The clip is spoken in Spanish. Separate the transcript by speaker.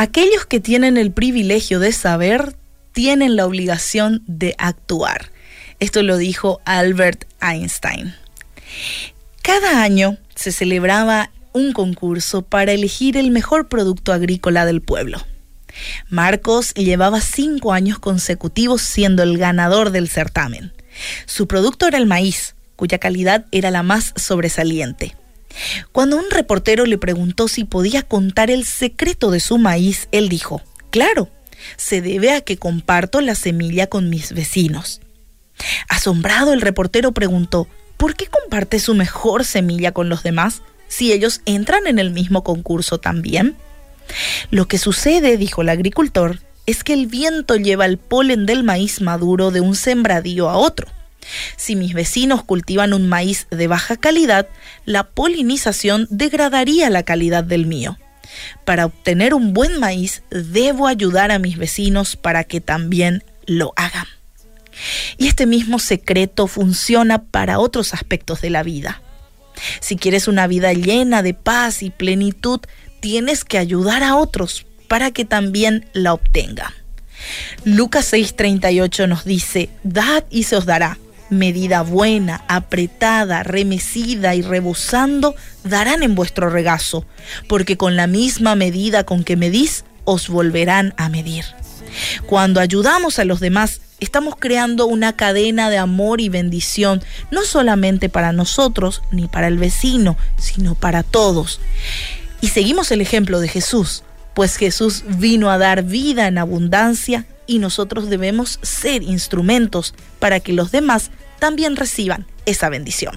Speaker 1: Aquellos que tienen el privilegio de saber tienen la obligación de actuar. Esto lo dijo Albert Einstein. Cada año se celebraba un concurso para elegir el mejor producto agrícola del pueblo. Marcos llevaba cinco años consecutivos siendo el ganador del certamen. Su producto era el maíz, cuya calidad era la más sobresaliente. Cuando un reportero le preguntó si podía contar el secreto de su maíz, él dijo, claro, se debe a que comparto la semilla con mis vecinos. Asombrado, el reportero preguntó, ¿por qué comparte su mejor semilla con los demás si ellos entran en el mismo concurso también? Lo que sucede, dijo el agricultor, es que el viento lleva el polen del maíz maduro de un sembradío a otro. Si mis vecinos cultivan un maíz de baja calidad, la polinización degradaría la calidad del mío. Para obtener un buen maíz, debo ayudar a mis vecinos para que también lo hagan. Y este mismo secreto funciona para otros aspectos de la vida. Si quieres una vida llena de paz y plenitud, tienes que ayudar a otros para que también la obtengan. Lucas 6:38 nos dice, dad y se os dará. Medida buena, apretada, remecida y rebosando darán en vuestro regazo, porque con la misma medida con que medís, os volverán a medir. Cuando ayudamos a los demás, estamos creando una cadena de amor y bendición, no solamente para nosotros ni para el vecino, sino para todos. Y seguimos el ejemplo de Jesús, pues Jesús vino a dar vida en abundancia y nosotros debemos ser instrumentos para que los demás también reciban esa bendición.